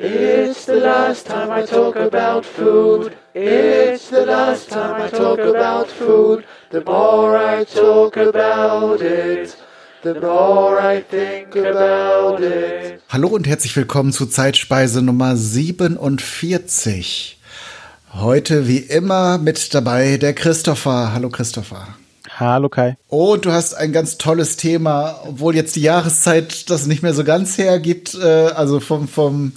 It's the last time I talk about food. It's the last time I talk about food. The more I talk about it, the more I think about it. Hallo und herzlich willkommen zu Zeitspeise Nummer 47. Heute wie immer mit dabei der Christopher. Hallo Christopher. Hallo Kai. Und du hast ein ganz tolles Thema, obwohl jetzt die Jahreszeit das nicht mehr so ganz hergibt, äh, also vom, vom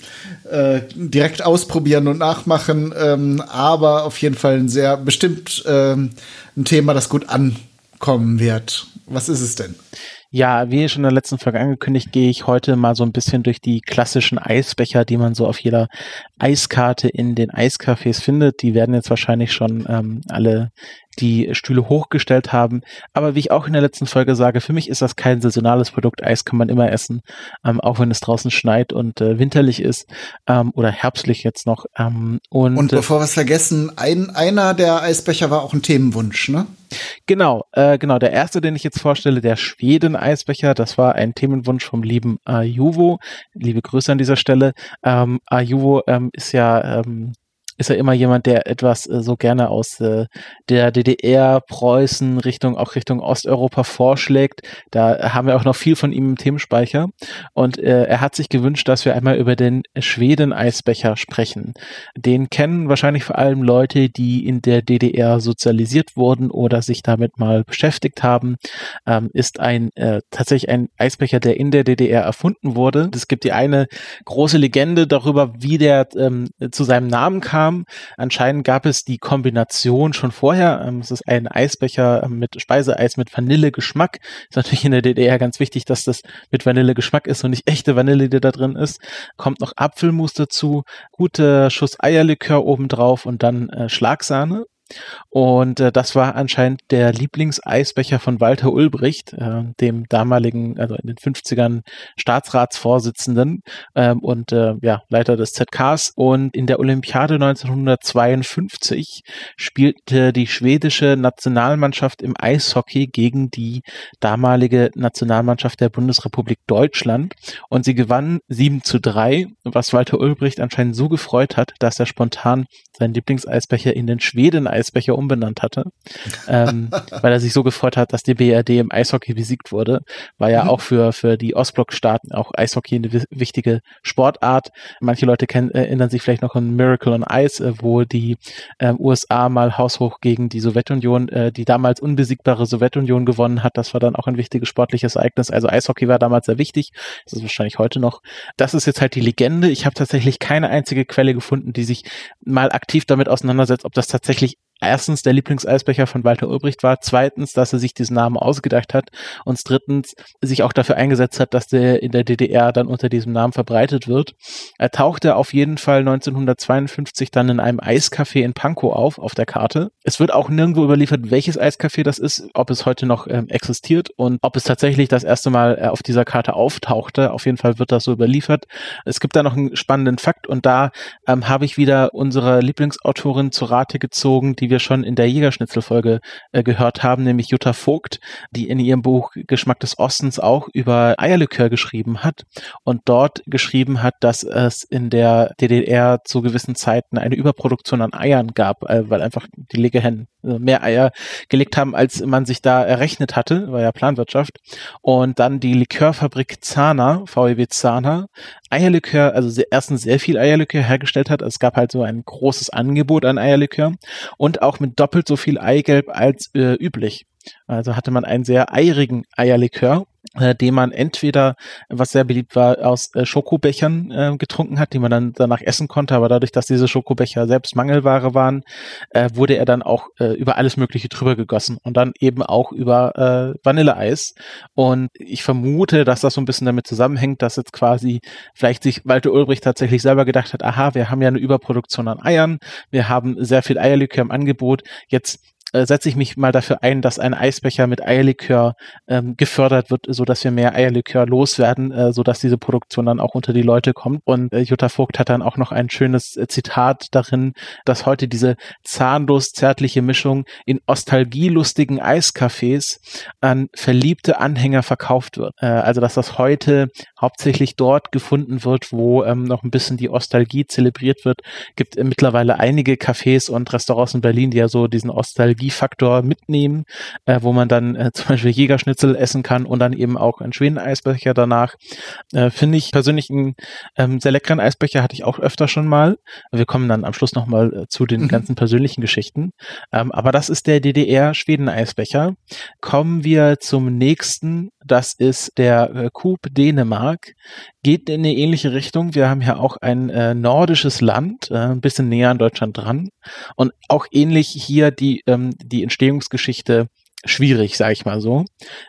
äh, direkt ausprobieren und nachmachen, ähm, aber auf jeden Fall ein sehr bestimmt ähm, ein Thema, das gut ankommen wird. Was ist es denn? Ja, wie schon in der letzten Folge angekündigt, gehe ich heute mal so ein bisschen durch die klassischen Eisbecher, die man so auf jeder Eiskarte in den Eiscafés findet. Die werden jetzt wahrscheinlich schon ähm, alle die Stühle hochgestellt haben. Aber wie ich auch in der letzten Folge sage, für mich ist das kein saisonales Produkt. Eis kann man immer essen, ähm, auch wenn es draußen schneit und äh, winterlich ist ähm, oder herbstlich jetzt noch. Ähm, und, und bevor wir es vergessen, ein, einer der Eisbecher war auch ein Themenwunsch, ne? Genau, äh, genau. Der erste, den ich jetzt vorstelle, der Schweden-Eisbecher, das war ein Themenwunsch vom lieben Ajuvo. Liebe Grüße an dieser Stelle. Ähm, Ajuvo ähm, ist ja ähm, ist er immer jemand, der etwas äh, so gerne aus äh, der DDR, Preußen, Richtung, auch Richtung Osteuropa vorschlägt. Da haben wir auch noch viel von ihm im Themenspeicher. Und äh, er hat sich gewünscht, dass wir einmal über den Schweden-Eisbecher sprechen. Den kennen wahrscheinlich vor allem Leute, die in der DDR sozialisiert wurden oder sich damit mal beschäftigt haben. Ähm, ist ein äh, tatsächlich ein Eisbecher, der in der DDR erfunden wurde. Es gibt die eine große Legende darüber, wie der ähm, zu seinem Namen kam kam. Anscheinend gab es die Kombination schon vorher. Ähm, es ist ein Eisbecher ähm, mit Speiseeis mit Vanillegeschmack. Ist natürlich in der DDR ganz wichtig, dass das mit Vanillegeschmack ist und nicht echte Vanille, die da drin ist. Kommt noch Apfelmus dazu, guter Schuss Eierlikör obendrauf und dann äh, Schlagsahne. Und äh, das war anscheinend der Lieblingseisbecher von Walter Ulbricht, äh, dem damaligen, also in den 50ern Staatsratsvorsitzenden ähm, und äh, ja, Leiter des ZKs. Und in der Olympiade 1952 spielte die schwedische Nationalmannschaft im Eishockey gegen die damalige Nationalmannschaft der Bundesrepublik Deutschland. Und sie gewann 7 zu 3, was Walter Ulbricht anscheinend so gefreut hat, dass er spontan seinen Lieblingseisbecher in den Schweden-Eisbecher umbenannt hatte, ähm, weil er sich so gefreut hat, dass die BRD im Eishockey besiegt wurde. War ja mhm. auch für, für die Ostblock-Staaten auch Eishockey eine wichtige Sportart. Manche Leute kennen, erinnern sich vielleicht noch an Miracle on Ice, äh, wo die äh, USA mal haushoch gegen die Sowjetunion, äh, die damals unbesiegbare Sowjetunion gewonnen hat. Das war dann auch ein wichtiges sportliches Ereignis. Also Eishockey war damals sehr wichtig. Das ist wahrscheinlich heute noch. Das ist jetzt halt die Legende. Ich habe tatsächlich keine einzige Quelle gefunden, die sich mal aktiv damit auseinandersetzt, ob das tatsächlich erstens der Lieblingseisbecher von Walter Ulbricht war, zweitens, dass er sich diesen Namen ausgedacht hat und drittens sich auch dafür eingesetzt hat, dass der in der DDR dann unter diesem Namen verbreitet wird. Er tauchte auf jeden Fall 1952 dann in einem Eiscafé in Pankow auf, auf der Karte. Es wird auch nirgendwo überliefert, welches Eiscafé das ist, ob es heute noch ähm, existiert und ob es tatsächlich das erste Mal äh, auf dieser Karte auftauchte. Auf jeden Fall wird das so überliefert. Es gibt da noch einen spannenden Fakt und da ähm, habe ich wieder unsere Lieblingsautorin zu Rate gezogen, die wir schon in der Jägerschnitzelfolge äh, gehört haben, nämlich Jutta Vogt, die in ihrem Buch Geschmack des Ostens auch über Eierlikör geschrieben hat und dort geschrieben hat, dass es in der DDR zu gewissen Zeiten eine Überproduktion an Eiern gab, äh, weil einfach die Legehennen äh, mehr Eier gelegt haben, als man sich da errechnet hatte, war ja Planwirtschaft. Und dann die Likörfabrik Zahner, VEW Zahner, Eierlikör, also erstens sehr viel Eierlikör hergestellt hat. Es gab halt so ein großes Angebot an Eierlikör und auch mit doppelt so viel Eigelb als äh, üblich. Also hatte man einen sehr eirigen Eierlikör äh, den man entweder, was sehr beliebt war, aus äh, Schokobechern äh, getrunken hat, die man dann danach essen konnte, aber dadurch, dass diese Schokobecher selbst Mangelware waren, äh, wurde er dann auch äh, über alles Mögliche drüber gegossen und dann eben auch über äh, Vanilleeis. Und ich vermute, dass das so ein bisschen damit zusammenhängt, dass jetzt quasi vielleicht sich Walter Ulbrich tatsächlich selber gedacht hat, aha, wir haben ja eine Überproduktion an Eiern, wir haben sehr viel Eierlikör im Angebot, jetzt äh, setze ich mich mal dafür ein, dass ein Eisbecher mit Eierlikör ähm, gefördert wird, so dass wir mehr Eierlikör loswerden, äh, so dass diese Produktion dann auch unter die Leute kommt. Und äh, Jutta Vogt hat dann auch noch ein schönes äh, Zitat darin, dass heute diese zahnlos zärtliche Mischung in ostalgielustigen Eiscafés an verliebte Anhänger verkauft wird. Äh, also dass das heute hauptsächlich dort gefunden wird, wo ähm, noch ein bisschen die Ostalgie zelebriert wird. Gibt äh, mittlerweile einige Cafés und Restaurants in Berlin, die ja so diesen Ostalgiefaktor mitnehmen, äh, wo man dann äh, zum Beispiel Jägerschnitzel essen kann und dann eben auch einen schweden Eisbecher danach. Äh, Finde ich persönlich einen ähm, sehr leckeren Eisbecher, hatte ich auch öfter schon mal. Wir kommen dann am Schluss nochmal äh, zu den mhm. ganzen persönlichen Geschichten. Ähm, aber das ist der DDR-Schweden-Eisbecher. Kommen wir zum nächsten. Das ist der äh, Coop Dänemark. Geht in eine ähnliche Richtung. Wir haben ja auch ein äh, nordisches Land, äh, ein bisschen näher an Deutschland dran. Und auch ähnlich hier die, ähm, die Entstehungsgeschichte schwierig, sage ich mal so.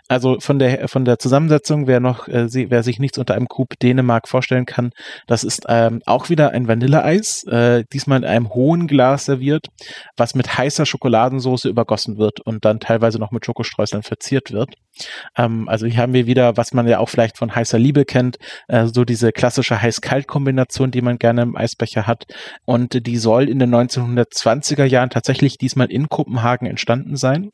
Also von der von der Zusammensetzung, wer noch, äh, wer sich nichts unter einem Coup Dänemark vorstellen kann, das ist ähm, auch wieder ein Vanilleeis, äh, diesmal in einem hohen Glas serviert, was mit heißer Schokoladensauce übergossen wird und dann teilweise noch mit Schokostreuseln verziert wird. Ähm, also hier haben wir wieder, was man ja auch vielleicht von heißer Liebe kennt, äh, so diese klassische Heiß-Kalt-Kombination, die man gerne im Eisbecher hat. Und die soll in den 1920er Jahren tatsächlich diesmal in Kopenhagen entstanden sein,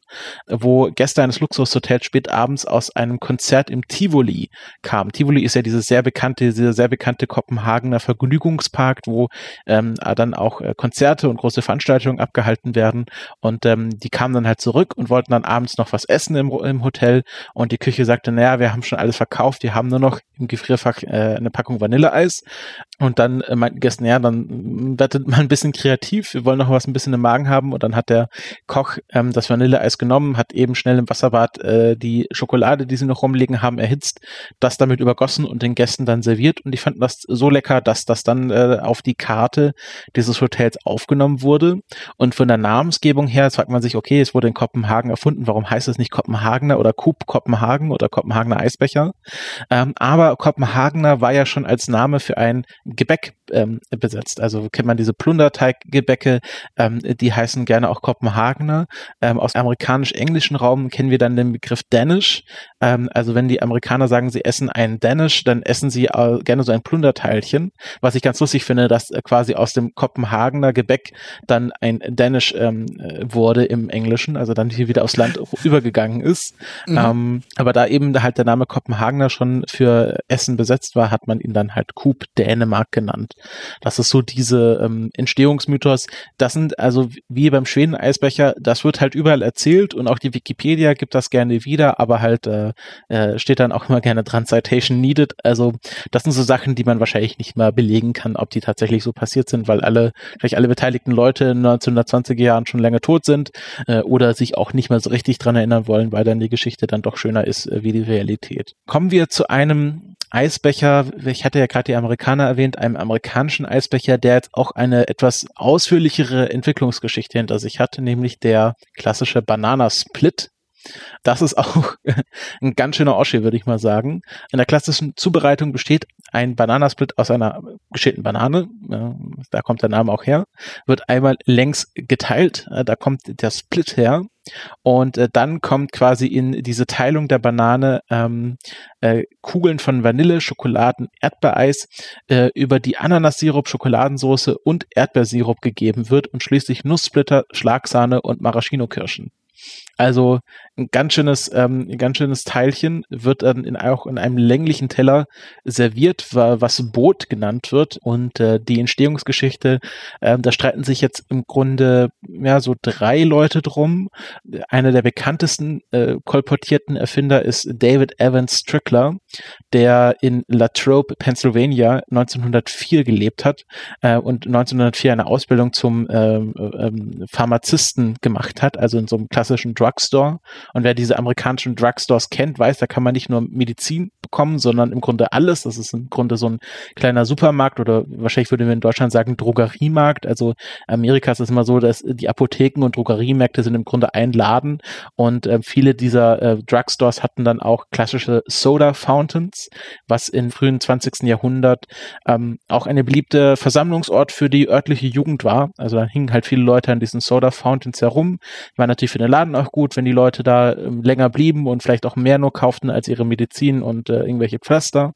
wo Gäste eines Luxushotels spät abends aus einem Konzert im Tivoli kamen. Tivoli ist ja dieses sehr bekannte, dieser sehr bekannte Kopenhagener Vergnügungspark, wo ähm, dann auch äh, Konzerte und große Veranstaltungen abgehalten werden. Und ähm, die kamen dann halt zurück und wollten dann abends noch was essen im, im Hotel und die Küche sagte, naja, wir haben schon alles verkauft, die haben nur noch im Gefrierfach äh, eine Packung Vanilleeis. Und dann äh, meinten Gäste, ja, dann werdet mal ein bisschen kreativ, wir wollen noch was ein bisschen im Magen haben. Und dann hat der Koch ähm, das Vanilleeis genommen, hat eben schnell im Wasserbad äh, die Schokolade, die sie noch rumliegen haben, erhitzt, das damit übergossen und den Gästen dann serviert. Und die fanden das so lecker, dass das dann äh, auf die Karte dieses Hotels aufgenommen wurde. Und von der Namensgebung her fragt man sich, okay, es wurde in Kopenhagen erfunden, warum heißt es nicht Kopenhagener oder Coop Kopenhagen oder Kopenhagener Eisbecher? Ähm, aber Kopenhagener war ja schon als Name für ein Gebäck ähm, besetzt. Also kennt man diese Plunderteiggebäcke, ähm, die heißen gerne auch Kopenhagener. Ähm, aus amerikanisch-englischen Raum kennen wir dann den Begriff Danish. Ähm, also wenn die Amerikaner sagen, sie essen ein Danish, dann essen sie äh, gerne so ein Plunderteilchen. Was ich ganz lustig finde, dass äh, quasi aus dem Kopenhagener Gebäck dann ein Danish ähm, äh, wurde im Englischen, also dann hier wieder aufs Land übergegangen ist. Mhm. Ähm, aber da eben halt der Name Kopenhagener schon für Essen besetzt war, hat man ihn dann halt Coop Dänemark genannt. Das ist so diese ähm, Entstehungsmythos. Das sind also wie beim Schweden-Eisbecher, das wird halt überall erzählt und auch die Wikipedia gibt das gerne wieder, aber halt äh, äh, steht dann auch immer gerne dran, Citation needed. Also das sind so Sachen, die man wahrscheinlich nicht mehr belegen kann, ob die tatsächlich so passiert sind, weil alle, vielleicht alle beteiligten Leute in 1920er Jahren schon länger tot sind äh, oder sich auch nicht mehr so richtig dran erinnern wollen, weil dann die Geschichte dann doch schöner ist äh, wie die Realität. Kommen wir zu einem Eisbecher, ich hatte ja gerade die Amerikaner erwähnt, einem amerikanischen Eisbecher, der jetzt auch eine etwas ausführlichere Entwicklungsgeschichte hinter sich hat, nämlich der klassische Banana Split. Das ist auch ein ganz schöner Oschi, würde ich mal sagen. In der klassischen Zubereitung besteht ein Bananasplit aus einer geschälten Banane, da kommt der Name auch her, wird einmal längs geteilt, äh, da kommt der Split her und äh, dann kommt quasi in diese Teilung der Banane ähm, äh, Kugeln von Vanille, Schokoladen, Erdbeereis äh, über die Ananassirup, Schokoladensauce und Erdbeersirup gegeben wird und schließlich Nusssplitter, Schlagsahne und Maraschino-Kirschen. Also ein ganz schönes, ähm, ein ganz schönes Teilchen wird dann in, auch in einem länglichen Teller serviert, was Boot genannt wird. Und äh, die Entstehungsgeschichte, äh, da streiten sich jetzt im Grunde ja so drei Leute drum. Einer der bekanntesten äh, kolportierten Erfinder ist David Evans Strickler, der in Latrobe, Pennsylvania 1904 gelebt hat äh, und 1904 eine Ausbildung zum ähm, ähm, Pharmazisten gemacht hat, also in so einem klassischen Drugstore. Und wer diese amerikanischen Drugstores kennt, weiß, da kann man nicht nur Medizin bekommen, sondern im Grunde alles. Das ist im Grunde so ein kleiner Supermarkt oder wahrscheinlich würde man in Deutschland sagen Drogeriemarkt. Also Amerika ist es immer so, dass die Apotheken und Drogeriemärkte sind im Grunde ein Laden und äh, viele dieser äh, Drugstores hatten dann auch klassische Soda Fountains, was im frühen 20. Jahrhundert ähm, auch eine beliebte Versammlungsort für die örtliche Jugend war. Also da hingen halt viele Leute an diesen Soda Fountains herum. War natürlich für den Laden auch gut, wenn die Leute da ähm, länger blieben und vielleicht auch mehr nur kauften als ihre Medizin und äh, irgendwelche Pflaster.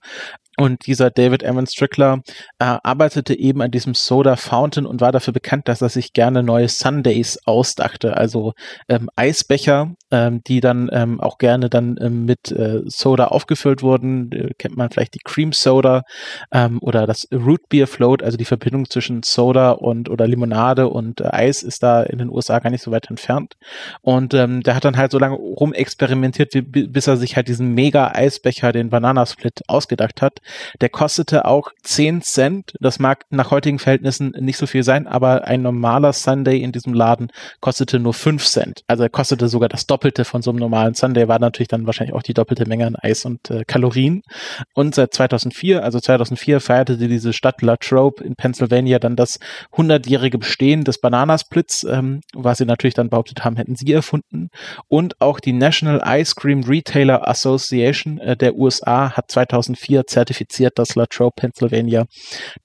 Und dieser David Evan Strickler äh, arbeitete eben an diesem Soda Fountain und war dafür bekannt, dass er sich gerne neue Sundays ausdachte, also ähm, Eisbecher, ähm, die dann ähm, auch gerne dann ähm, mit äh, Soda aufgefüllt wurden. Äh, kennt man vielleicht die Cream Soda ähm, oder das Root Beer Float, also die Verbindung zwischen Soda und oder Limonade und äh, Eis ist da in den USA gar nicht so weit entfernt. Und ähm, der hat dann halt so lange rumexperimentiert, wie, bis er sich halt diesen mega Eisbecher, den Banana Split, ausgedacht hat. Der kostete auch 10 Cent. Das mag nach heutigen Verhältnissen nicht so viel sein, aber ein normaler Sunday in diesem Laden kostete nur 5 Cent. Also er kostete sogar das Doppelte von so einem normalen Sunday, war natürlich dann wahrscheinlich auch die doppelte Menge an Eis und äh, Kalorien. Und seit 2004, also 2004 feierte diese Stadt Latrobe in Pennsylvania dann das 100-jährige Bestehen des Bananasplits, ähm, was sie natürlich dann behauptet haben, hätten sie erfunden. Und auch die National Ice Cream Retailer Association äh, der USA hat 2004 zertifiziert, zertifiziert, dass Latrobe, Pennsylvania,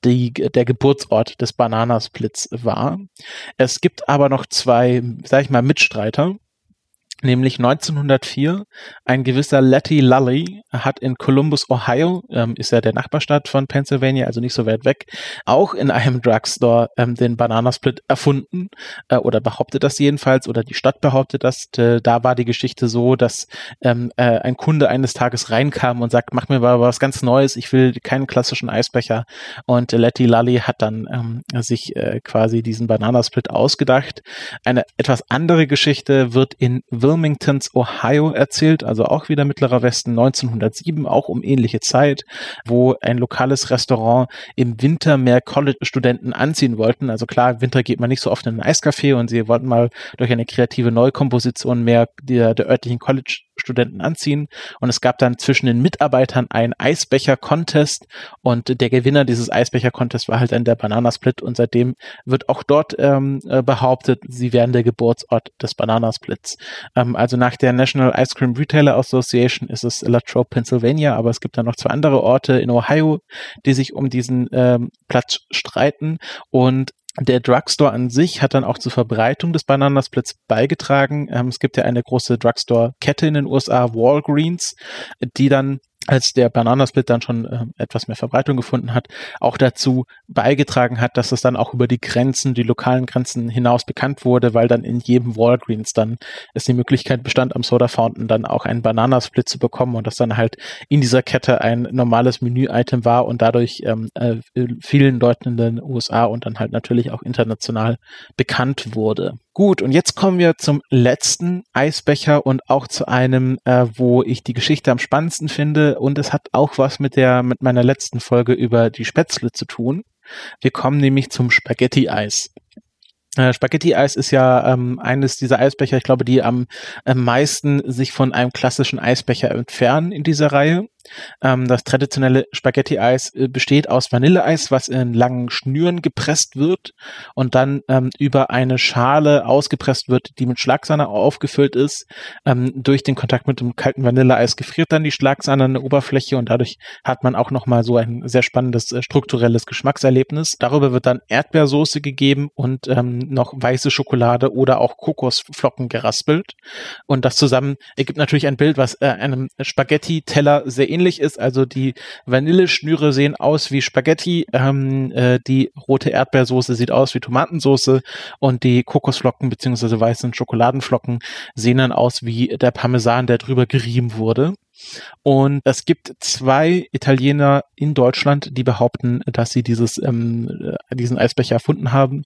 die, der Geburtsort des Bananasplits war. Es gibt aber noch zwei, sag ich mal, Mitstreiter nämlich 1904 ein gewisser Letty Lully hat in Columbus, Ohio, ähm, ist ja der Nachbarstadt von Pennsylvania, also nicht so weit weg, auch in einem Drugstore ähm, den Bananasplit erfunden äh, oder behauptet das jedenfalls oder die Stadt behauptet das. Äh, da war die Geschichte so, dass ähm, äh, ein Kunde eines Tages reinkam und sagt, mach mir mal was ganz Neues, ich will keinen klassischen Eisbecher und Letty Lully hat dann ähm, sich äh, quasi diesen Bananasplit ausgedacht. Eine etwas andere Geschichte wird in Wilmingtons, Ohio erzählt, also auch wieder Mittlerer Westen 1907, auch um ähnliche Zeit, wo ein lokales Restaurant im Winter mehr College-Studenten anziehen wollten. Also klar, im Winter geht man nicht so oft in ein Eiscafé und sie wollten mal durch eine kreative Neukomposition mehr der, der örtlichen College Studenten anziehen. Und es gab dann zwischen den Mitarbeitern einen Eisbecher-Contest und der Gewinner dieses Eisbecher-Contest war halt dann der Bananasplit und seitdem wird auch dort ähm, äh, behauptet, sie wären der Geburtsort des Bananasplits. Ähm, also nach der National Ice Cream Retailer Association ist es Latrobe, Pennsylvania, aber es gibt dann noch zwei andere Orte in Ohio, die sich um diesen ähm, Platz streiten und der Drugstore an sich hat dann auch zur Verbreitung des Bananasplits beigetragen. Ähm, es gibt ja eine große Drugstore-Kette in den USA, Walgreens, die dann als der Bananasplit dann schon äh, etwas mehr Verbreitung gefunden hat, auch dazu beigetragen hat, dass es dann auch über die Grenzen, die lokalen Grenzen hinaus bekannt wurde, weil dann in jedem Walgreens dann es die Möglichkeit bestand, am Soda Fountain dann auch einen Bananasplit zu bekommen und das dann halt in dieser Kette ein normales Menü-Item war und dadurch ähm, äh, vielen Leuten in den USA und dann halt natürlich auch international bekannt wurde. Gut, und jetzt kommen wir zum letzten Eisbecher und auch zu einem, äh, wo ich die Geschichte am spannendsten finde. Und es hat auch was mit der, mit meiner letzten Folge über die Spätzle zu tun. Wir kommen nämlich zum Spaghetti-Eis. Äh, Spaghetti-Eis ist ja ähm, eines dieser Eisbecher, ich glaube, die am, am meisten sich von einem klassischen Eisbecher entfernen in dieser Reihe. Ähm, das traditionelle Spaghetti-Eis äh, besteht aus Vanilleeis, was in langen Schnüren gepresst wird und dann ähm, über eine Schale ausgepresst wird, die mit Schlagsahne aufgefüllt ist. Ähm, durch den Kontakt mit dem kalten Vanilleeis gefriert dann die Schlagsahne an der Oberfläche und dadurch hat man auch nochmal so ein sehr spannendes äh, strukturelles Geschmackserlebnis. Darüber wird dann Erdbeersoße gegeben und ähm, noch weiße Schokolade oder auch Kokosflocken geraspelt. Und das zusammen ergibt natürlich ein Bild, was äh, einem Spaghetti-Teller sehr ähnlich ist. Also die Vanilleschnüre sehen aus wie Spaghetti, ähm, äh, die rote Erdbeersoße sieht aus wie Tomatensoße und die Kokosflocken beziehungsweise weißen Schokoladenflocken sehen dann aus wie der Parmesan, der drüber gerieben wurde. Und es gibt zwei Italiener in Deutschland, die behaupten, dass sie dieses, ähm, äh, diesen Eisbecher erfunden haben.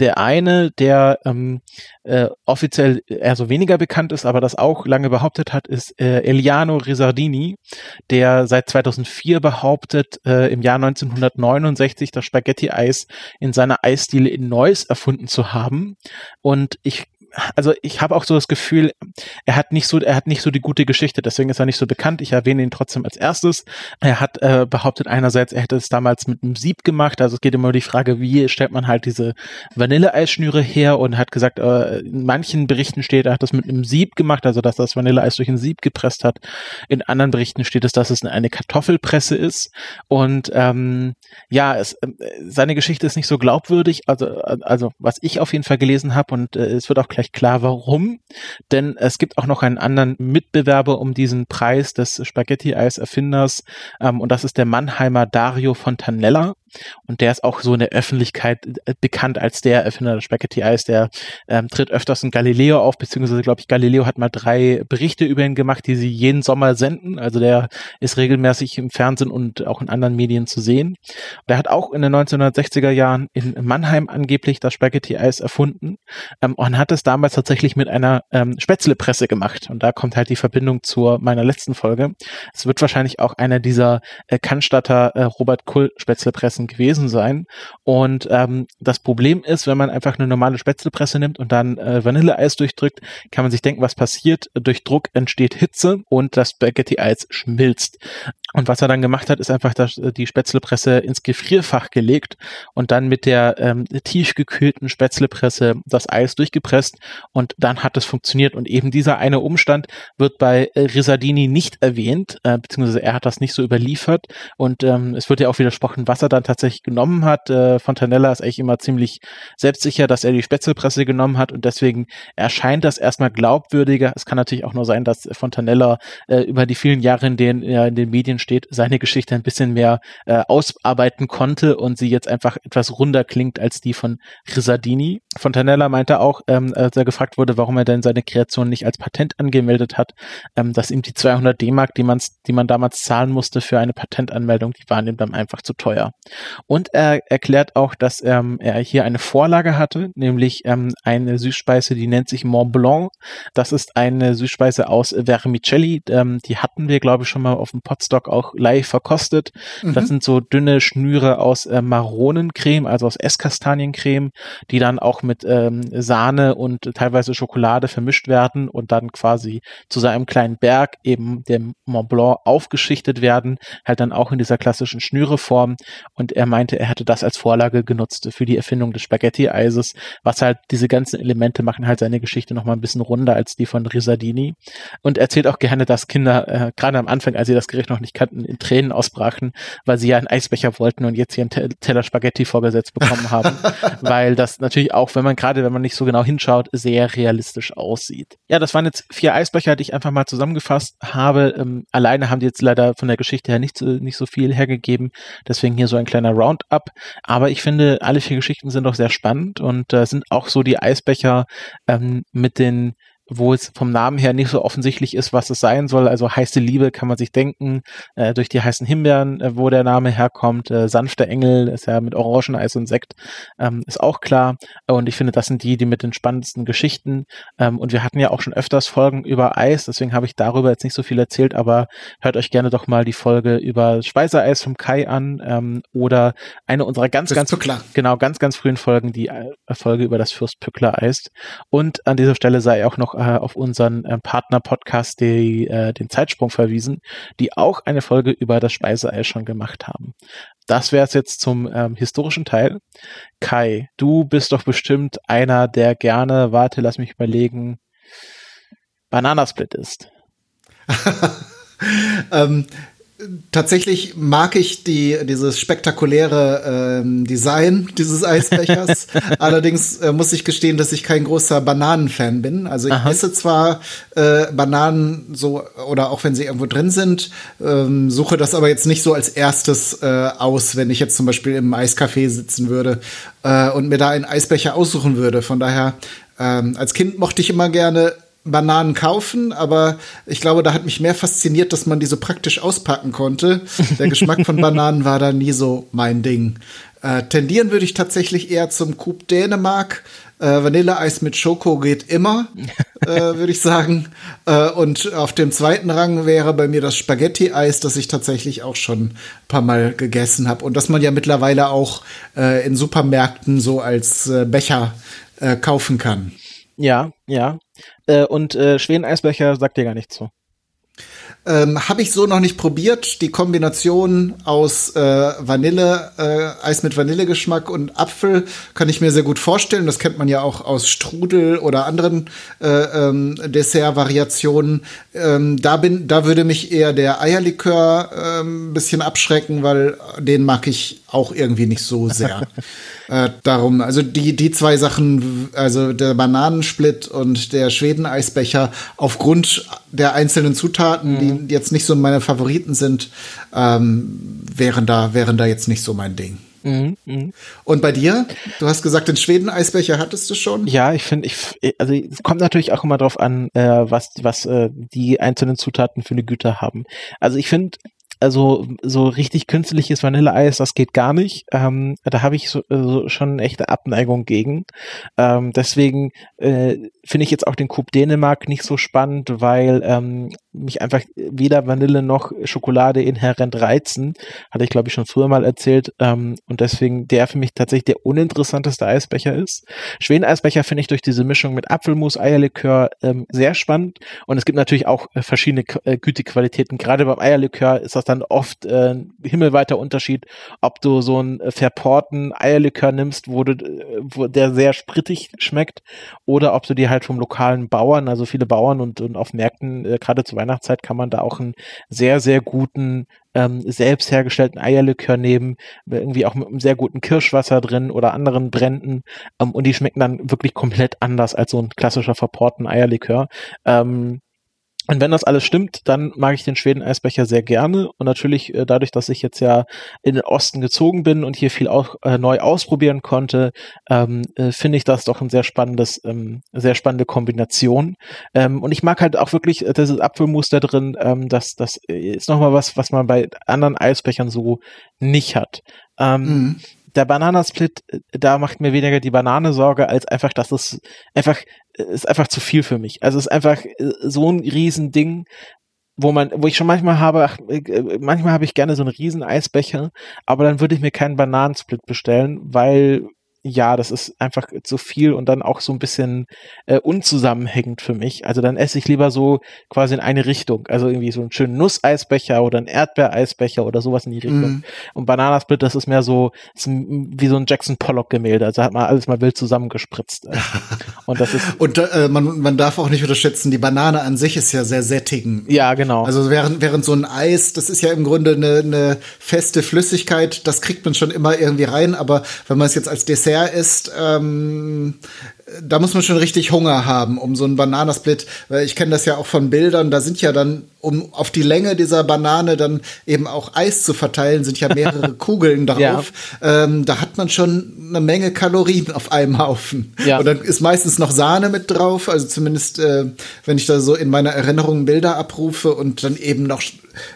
Der eine, der ähm, äh, offiziell eher so weniger bekannt ist, aber das auch lange behauptet hat, ist äh, Eliano Risardini, der seit 2004 behauptet, äh, im Jahr 1969 das Spaghetti-Eis in seiner Eisdiele in Neuss erfunden zu haben. Und ich also ich habe auch so das Gefühl, er hat nicht so, er hat nicht so die gute Geschichte, deswegen ist er nicht so bekannt. Ich erwähne ihn trotzdem als erstes. Er hat äh, behauptet einerseits, er hätte es damals mit einem Sieb gemacht. Also es geht immer um die Frage, wie stellt man halt diese Vanilleeisschnüre her und hat gesagt, äh, in manchen Berichten steht, er hat das mit einem Sieb gemacht, also dass das Vanilleeis durch ein Sieb gepresst hat. In anderen Berichten steht es, dass es eine Kartoffelpresse ist. Und ähm, ja, es, äh, seine Geschichte ist nicht so glaubwürdig. Also, also was ich auf jeden Fall gelesen habe und äh, es wird auch gleich klar, warum. Denn es gibt auch noch einen anderen Mitbewerber um diesen Preis des Spaghetti-Eis-Erfinders ähm, und das ist der Mannheimer Dario Fontanella. Und der ist auch so in der Öffentlichkeit äh, bekannt als der Erfinder des Spaghetti Eis. Der ähm, tritt öfters in Galileo auf, beziehungsweise glaube ich, Galileo hat mal drei Berichte über ihn gemacht, die sie jeden Sommer senden. Also der ist regelmäßig im Fernsehen und auch in anderen Medien zu sehen. Der hat auch in den 1960er Jahren in Mannheim angeblich das Spaghetti Eis erfunden ähm, und hat es damals tatsächlich mit einer ähm, Spätzlepresse gemacht. Und da kommt halt die Verbindung zur meiner letzten Folge. Es wird wahrscheinlich auch einer dieser äh, Cannstatter äh, Robert Kull Spätzlepressen Spätzlepressen gewesen sein. Und ähm, das Problem ist, wenn man einfach eine normale Spätzlepresse nimmt und dann äh, Vanilleeis durchdrückt, kann man sich denken, was passiert. Durch Druck entsteht Hitze und das Spaghetti-Eis schmilzt. Und was er dann gemacht hat, ist einfach das, äh, die Spätzlepresse ins Gefrierfach gelegt und dann mit der ähm, tiefgekühlten Spätzlepresse das Eis durchgepresst und dann hat es funktioniert. Und eben dieser eine Umstand wird bei äh, Risadini nicht erwähnt, äh, beziehungsweise er hat das nicht so überliefert. Und ähm, es wird ja auch widersprochen, was er dann tatsächlich genommen hat. Äh, Fontanella ist eigentlich immer ziemlich selbstsicher, dass er die Spätzlepresse genommen hat und deswegen erscheint das erstmal glaubwürdiger. Es kann natürlich auch nur sein, dass Fontanella äh, über die vielen Jahre, in denen er in den Medien steht, seine Geschichte ein bisschen mehr äh, ausarbeiten konnte und sie jetzt einfach etwas runder klingt als die von Risardini. Fontanella meinte auch, ähm, als er gefragt wurde, warum er denn seine Kreation nicht als Patent angemeldet hat, ähm, dass ihm die 200 D-Mark, die man, die man damals zahlen musste für eine Patentanmeldung, die waren ihm dann einfach zu teuer. Und er erklärt auch, dass ähm, er hier eine Vorlage hatte, nämlich ähm, eine Süßspeise, die nennt sich Mont Blanc. Das ist eine Süßspeise aus Vermicelli. Ähm, die hatten wir, glaube ich, schon mal auf dem Potstock auch live verkostet. Mhm. Das sind so dünne Schnüre aus äh, Maronencreme, also aus Esskastaniencreme, die dann auch mit ähm, Sahne und teilweise Schokolade vermischt werden und dann quasi zu seinem kleinen Berg, eben dem Mont Blanc, aufgeschichtet werden, halt dann auch in dieser klassischen Schnüreform. Und er meinte, er hätte das als Vorlage genutzt für die Erfindung des Spaghetti-Eises, was halt diese ganzen Elemente machen halt seine Geschichte nochmal ein bisschen runder als die von Risardini. Und er erzählt auch gerne, dass Kinder, äh, gerade am Anfang, als sie das Gericht noch nicht kannten, in Tränen ausbrachen, weil sie ja einen Eisbecher wollten und jetzt hier einen Teller Spaghetti vorgesetzt bekommen haben. weil das natürlich auch, wenn man gerade, wenn man nicht so genau hinschaut, sehr realistisch aussieht. Ja, das waren jetzt vier Eisbecher, die ich einfach mal zusammengefasst habe. Ähm, alleine haben die jetzt leider von der Geschichte her nicht, nicht so viel hergegeben. Deswegen hier so ein kleiner Roundup. Aber ich finde, alle vier Geschichten sind doch sehr spannend und äh, sind auch so die Eisbecher ähm, mit den wo es vom Namen her nicht so offensichtlich ist, was es sein soll. Also heiße Liebe kann man sich denken, äh, durch die heißen Himbeeren, äh, wo der Name herkommt. Äh, sanfter Engel ist ja mit Orangeneis und Sekt, ähm, ist auch klar. Und ich finde, das sind die, die mit den spannendsten Geschichten. Ähm, und wir hatten ja auch schon öfters Folgen über Eis, deswegen habe ich darüber jetzt nicht so viel erzählt, aber hört euch gerne doch mal die Folge über Speiseeis vom Kai an ähm, oder eine unserer ganz, ganz, genau, ganz, ganz frühen Folgen, die äh, Folge über das Fürstpückler Eis. Und an dieser Stelle sei auch noch äh, auf unseren äh, Partner-Podcast, äh, den Zeitsprung verwiesen, die auch eine Folge über das Speiseei schon gemacht haben. Das wäre es jetzt zum ähm, historischen Teil. Kai, du bist doch bestimmt einer, der gerne, warte, lass mich überlegen, Bananasplit isst. ähm, tatsächlich mag ich die, dieses spektakuläre ähm, Design dieses Eisbechers. Allerdings äh, muss ich gestehen, dass ich kein großer Bananenfan bin. Also ich Aha. esse zwar äh, Bananen so oder auch wenn sie irgendwo drin sind, ähm, suche das aber jetzt nicht so als erstes äh, aus, wenn ich jetzt zum Beispiel im Eiscafé sitzen würde äh, und mir da einen Eisbecher aussuchen würde. Von daher ähm, als Kind mochte ich immer gerne Bananen kaufen, aber ich glaube, da hat mich mehr fasziniert, dass man die so praktisch auspacken konnte. Der Geschmack von Bananen war da nie so mein Ding. Äh, tendieren würde ich tatsächlich eher zum Coup Dänemark. Äh, Vanilleeis mit Schoko geht immer, äh, würde ich sagen. Äh, und auf dem zweiten Rang wäre bei mir das Spaghetti-Eis, das ich tatsächlich auch schon ein paar Mal gegessen habe. Und das man ja mittlerweile auch äh, in Supermärkten so als äh, Becher kaufen kann. Ja, ja. Äh, und äh, Schweden-Eisbecher sagt dir gar nichts zu. Ähm, Habe ich so noch nicht probiert. Die Kombination aus äh, Vanille, äh, Eis mit Vanillegeschmack und Apfel kann ich mir sehr gut vorstellen. Das kennt man ja auch aus Strudel oder anderen äh, ähm, Dessert-Variationen. Ähm, da bin, da würde mich eher der Eierlikör ein ähm, bisschen abschrecken, weil den mag ich auch irgendwie nicht so sehr. äh, darum, also die, die zwei Sachen, also der Bananensplit und der Schweden-Eisbecher, aufgrund der einzelnen Zutaten, mhm. die jetzt nicht so meine Favoriten sind, ähm, wären, da, wären da jetzt nicht so mein Ding. Mhm, mh. Und bei dir? Du hast gesagt, den Schweden-Eisbecher hattest du schon? Ja, ich finde, ich, also es kommt natürlich auch immer drauf an, äh, was, was äh, die einzelnen Zutaten für eine Güte haben. Also ich finde, also so richtig künstliches Vanilleeis, das geht gar nicht. Ähm, da habe ich so, so schon echte Abneigung gegen. Ähm, deswegen äh, finde ich jetzt auch den Coup Dänemark nicht so spannend, weil ähm, mich einfach weder Vanille noch Schokolade inhärent reizen. Hatte ich, glaube ich, schon früher mal erzählt. Ähm, und deswegen der für mich tatsächlich der uninteressanteste Eisbecher ist. Schweden-Eisbecher finde ich durch diese Mischung mit Apfelmus, Eierlikör ähm, sehr spannend. Und es gibt natürlich auch äh, verschiedene äh, Gütequalitäten. Gerade beim Eierlikör ist das dann oft äh, himmelweiter Unterschied, ob du so einen äh, verporten Eierlikör nimmst, wo, du, äh, wo der sehr sprittig schmeckt, oder ob du dir halt vom lokalen Bauern, also viele Bauern und, und auf Märkten, äh, gerade zu Weihnachtszeit kann man da auch einen sehr, sehr guten ähm, selbst hergestellten Eierlikör nehmen, irgendwie auch mit einem sehr guten Kirschwasser drin oder anderen Bränden ähm, und die schmecken dann wirklich komplett anders als so ein klassischer verporten Eierlikör. Ähm, und wenn das alles stimmt, dann mag ich den Schweden-Eisbecher sehr gerne. Und natürlich äh, dadurch, dass ich jetzt ja in den Osten gezogen bin und hier viel auch äh, neu ausprobieren konnte, ähm, äh, finde ich das doch ein sehr spannendes, ähm, sehr spannende Kombination. Ähm, und ich mag halt auch wirklich äh, dieses Apfelmus da drin. Ähm, das, das ist nochmal was, was man bei anderen Eisbechern so nicht hat. Ähm, mhm der Bananasplit, äh, da macht mir weniger die Banane Sorge, als einfach, dass es einfach, äh, ist einfach zu viel für mich. Also es ist einfach äh, so ein Riesending, wo man, wo ich schon manchmal habe, ach, manchmal habe ich gerne so einen riesen Eisbecher, aber dann würde ich mir keinen Bananensplit bestellen, weil ja, das ist einfach zu viel und dann auch so ein bisschen äh, unzusammenhängend für mich. Also dann esse ich lieber so quasi in eine Richtung. Also irgendwie so einen schönen Nusseisbecher oder einen Erdbeereisbecher oder sowas in die Richtung. Mm. Und Bananasplit, das ist mehr so ist wie so ein Jackson Pollock-Gemälde. Also hat man alles mal wild zusammengespritzt. und das ist. und äh, man, man darf auch nicht unterschätzen, die Banane an sich ist ja sehr sättigend. Ja, genau. Also während, während so ein Eis, das ist ja im Grunde eine, eine feste Flüssigkeit, das kriegt man schon immer irgendwie rein, aber wenn man es jetzt als Dessert Dessert ist, ähm, da muss man schon richtig Hunger haben, um so einen Bananasplit. Ich kenne das ja auch von Bildern, da sind ja dann, um auf die Länge dieser Banane dann eben auch Eis zu verteilen, sind ja mehrere Kugeln drauf. Ja. Ähm, da hat man schon eine Menge Kalorien auf einem Haufen. Ja. Und dann ist meistens noch Sahne mit drauf, also zumindest, äh, wenn ich da so in meiner Erinnerung Bilder abrufe und dann eben noch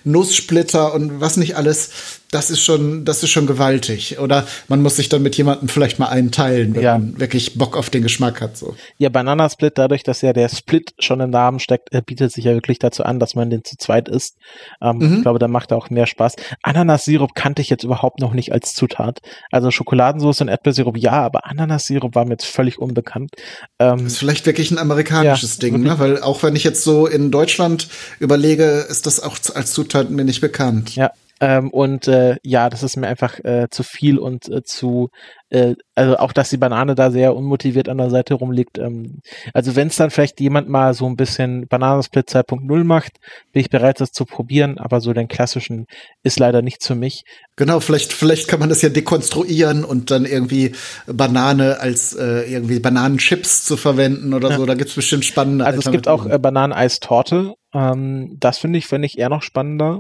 Nusssplitter und was nicht alles das ist schon, das ist schon gewaltig. Oder man muss sich dann mit jemandem vielleicht mal einen teilen, wenn ja. man wirklich Bock auf den Geschmack hat. So. Ja, Bananasplit, dadurch, dass ja der Split schon im Namen steckt, bietet sich ja wirklich dazu an, dass man den zu zweit isst. Ähm, mhm. Ich glaube, da macht er auch mehr Spaß. Ananassirup kannte ich jetzt überhaupt noch nicht als Zutat. Also Schokoladensauce und Erdbeersirup ja, aber Ananassirup war mir jetzt völlig unbekannt. Ähm, das ist vielleicht wirklich ein amerikanisches ja, Ding, ne? Weil auch wenn ich jetzt so in Deutschland überlege, ist das auch als Zutat mir nicht bekannt. Ja, ähm, und äh, ja, das ist mir einfach äh, zu viel und äh, zu, äh, also auch, dass die Banane da sehr unmotiviert an der Seite rumliegt. Ähm, also wenn es dann vielleicht jemand mal so ein bisschen Bananensplit 2.0 macht, bin ich bereit, das zu probieren, aber so den klassischen ist leider nichts für mich. Genau, vielleicht, vielleicht kann man das ja dekonstruieren und dann irgendwie Banane als äh, irgendwie Bananenchips zu verwenden oder ja. so. Da gibt's bestimmt spannende Also es gibt auch äh, Bananeneistorte ähm, das finde ich, finde ich eher noch spannender.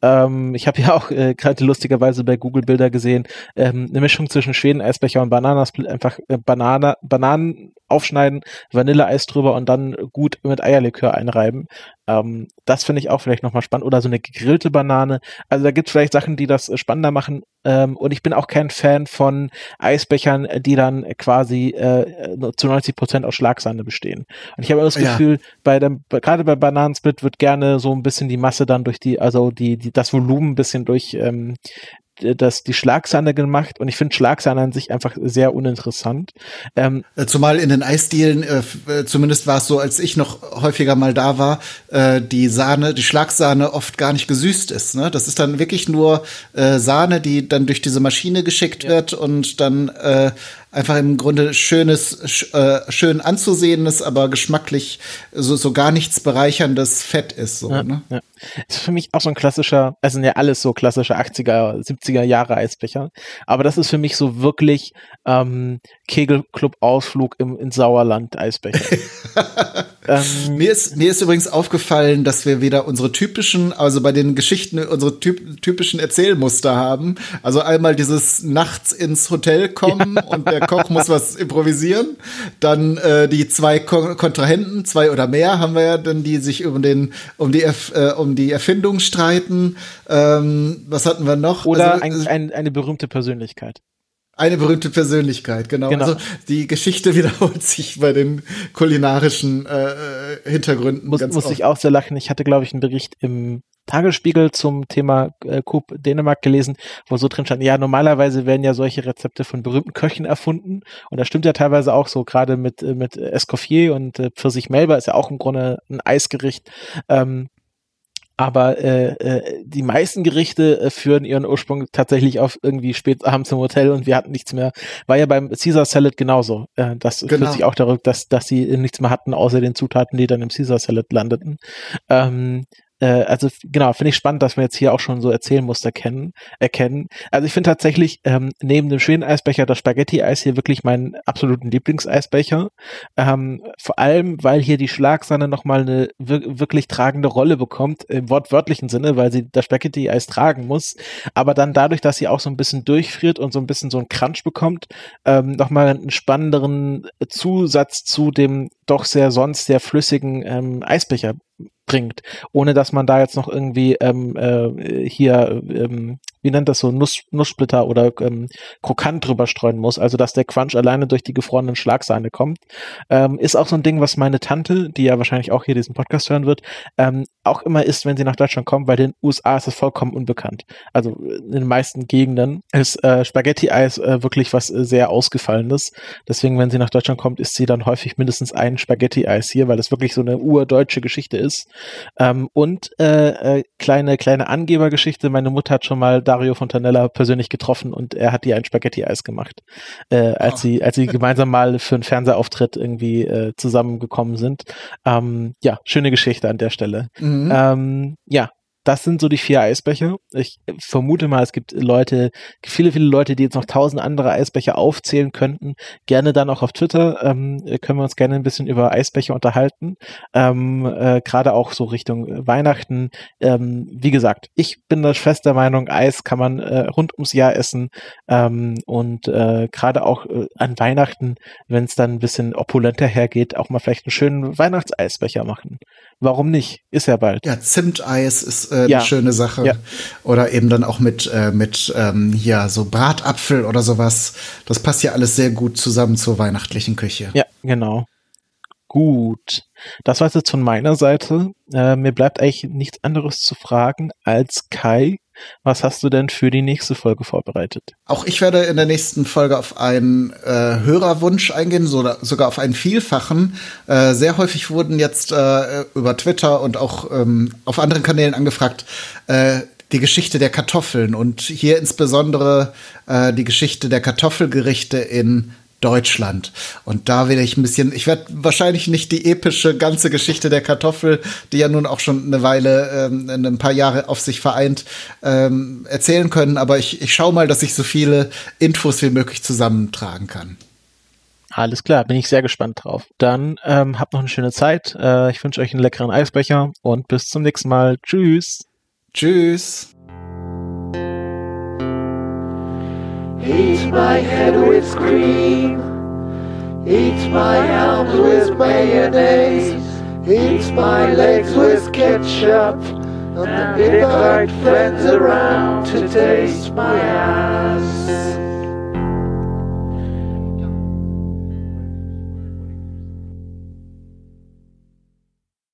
Ähm, ich habe ja auch äh, gerade lustigerweise bei Google Bilder gesehen, ähm, eine Mischung zwischen Schweden-Eisbecher und Bananasplit, einfach äh, Banane, Bananen aufschneiden, Vanilleeis drüber und dann gut mit Eierlikör einreiben. Ähm, das finde ich auch vielleicht nochmal spannend. Oder so eine gegrillte Banane. Also da gibt es vielleicht Sachen, die das äh, spannender machen. Ähm, und ich bin auch kein Fan von Eisbechern, die dann quasi äh, zu 90 Prozent aus Schlagsahne bestehen. Und ich habe das Gefühl, ja. bei dem, gerade bei Bananensplit wird gerne so ein bisschen die Masse dann durch die, also die, die das Volumen ein bisschen durch ähm, das, die Schlagsahne gemacht und ich finde Schlagsahne an sich einfach sehr uninteressant. Ähm, äh, Zumal in den Eisdielen, äh, äh, zumindest war es so, als ich noch häufiger mal da war, äh, die Sahne, die Schlagsahne oft gar nicht gesüßt ist. Ne? Das ist dann wirklich nur äh, Sahne, die dann durch diese Maschine geschickt ja. wird und dann äh, einfach im Grunde schönes, äh, schön anzusehendes, aber geschmacklich so, so gar nichts bereicherndes Fett ist. So, ja, ne? ja. Ist für mich auch so ein klassischer, es sind ja alles so klassische 80er, 70er Jahre Eisbecher. Aber das ist für mich so wirklich ähm, Kegelclub-Ausflug im in Sauerland Eisbecher. ähm, mir, ist, mir ist übrigens aufgefallen, dass wir wieder unsere typischen, also bei den Geschichten unsere typ, typischen Erzählmuster haben. Also einmal dieses nachts ins Hotel kommen ja. und der Koch muss was improvisieren. Dann äh, die zwei Kon Kontrahenten, zwei oder mehr haben wir ja dann, die sich um den, um die, Erf äh, um die Erfindung streiten. Ähm, was hatten wir noch? Oder also, ein, ein, eine berühmte Persönlichkeit. Eine berühmte Persönlichkeit, genau. genau. Also die Geschichte wiederholt sich bei den kulinarischen äh, äh Hintergründen. Muss, muss ich auch sehr lachen. Ich hatte, glaube ich, einen Bericht im Tagesspiegel zum Thema äh, Coop Dänemark gelesen, wo so drin stand, ja, normalerweise werden ja solche Rezepte von berühmten Köchen erfunden. Und das stimmt ja teilweise auch so, gerade mit, äh, mit Escoffier und äh, Pfirsich Melba ist ja auch im Grunde ein Eisgericht. Ähm, aber äh, äh, die meisten Gerichte äh, führen ihren Ursprung tatsächlich auf irgendwie spät abends im Hotel und wir hatten nichts mehr. War ja beim Caesar Salad genauso. Äh, das genau. führt sich auch darüber, dass, dass sie nichts mehr hatten, außer den Zutaten, die dann im Caesar Salad landeten. Ähm, äh, also genau, finde ich spannend, dass wir jetzt hier auch schon so Erzählmuster kennen, erkennen. Also ich finde tatsächlich ähm, neben dem schönen Eisbecher das Spaghetti-Eis hier wirklich meinen absoluten Lieblingseisbecher. Ähm, vor allem, weil hier die Schlagsahne nochmal eine wir wirklich tragende Rolle bekommt, im wortwörtlichen Sinne, weil sie das Spaghetti-Eis tragen muss. Aber dann dadurch, dass sie auch so ein bisschen durchfriert und so ein bisschen so einen Crunch bekommt, ähm, nochmal einen spannenderen Zusatz zu dem doch sehr sonst sehr flüssigen ähm, Eisbecher bringt, ohne dass man da jetzt noch irgendwie ähm, äh, hier, ähm, wie nennt das so, Nuss, Nusssplitter oder ähm, Krokant drüber streuen muss, also dass der Crunch alleine durch die gefrorenen Schlagsahne kommt. Ähm, ist auch so ein Ding, was meine Tante, die ja wahrscheinlich auch hier diesen Podcast hören wird, ähm, auch immer isst, wenn sie nach Deutschland kommt, weil in den USA ist es vollkommen unbekannt. Also in den meisten Gegenden ist äh, Spaghetti-Eis äh, wirklich was äh, sehr Ausgefallenes. Deswegen, wenn sie nach Deutschland kommt, isst sie dann häufig mindestens ein Spaghetti-Eis hier, weil das wirklich so eine urdeutsche Geschichte ist. Ähm, und äh, äh, kleine, kleine Angebergeschichte. Meine Mutter hat schon mal Dario Fontanella persönlich getroffen und er hat ihr ein Spaghetti-Eis gemacht, äh, als, oh. sie, als sie gemeinsam mal für einen Fernsehauftritt irgendwie äh, zusammengekommen sind. Ähm, ja, schöne Geschichte an der Stelle. Mhm. Ähm, ja, das sind so die vier Eisbecher. Ich vermute mal, es gibt Leute, viele, viele Leute, die jetzt noch tausend andere Eisbecher aufzählen könnten. Gerne dann auch auf Twitter. Ähm, können wir uns gerne ein bisschen über Eisbecher unterhalten. Ähm, äh, Gerade auch so Richtung Weihnachten. Ähm, wie gesagt, ich bin da fest der Meinung, Eis kann man äh, rund ums Jahr essen. Ähm, und äh, gerade auch äh, an Weihnachten, wenn es dann ein bisschen opulenter hergeht, auch mal vielleicht einen schönen Weihnachtseisbecher machen. Warum nicht? Ist ja bald. Ja, Zimteis ist äh, ja. eine schöne Sache. Ja. Oder eben dann auch mit, äh, mit ähm, ja, so Bratapfel oder sowas. Das passt ja alles sehr gut zusammen zur weihnachtlichen Küche. Ja, genau. Gut. Das war jetzt von meiner Seite. Äh, mir bleibt eigentlich nichts anderes zu fragen als Kai. Was hast du denn für die nächste Folge vorbereitet? Auch ich werde in der nächsten Folge auf einen äh, Hörerwunsch eingehen, so, sogar auf einen vielfachen. Äh, sehr häufig wurden jetzt äh, über Twitter und auch ähm, auf anderen Kanälen angefragt, äh, die Geschichte der Kartoffeln und hier insbesondere äh, die Geschichte der Kartoffelgerichte in Deutschland. Und da werde ich ein bisschen, ich werde wahrscheinlich nicht die epische ganze Geschichte der Kartoffel, die ja nun auch schon eine Weile, ähm, ein paar Jahre auf sich vereint, ähm, erzählen können, aber ich, ich schaue mal, dass ich so viele Infos wie möglich zusammentragen kann. Alles klar, bin ich sehr gespannt drauf. Dann ähm, habt noch eine schöne Zeit. Äh, ich wünsche euch einen leckeren Eisbecher und bis zum nächsten Mal. Tschüss. Tschüss. Eat my head with cream. Eat my arms with mayonnaise. Eat my legs with ketchup. And invite friends around to taste my ass.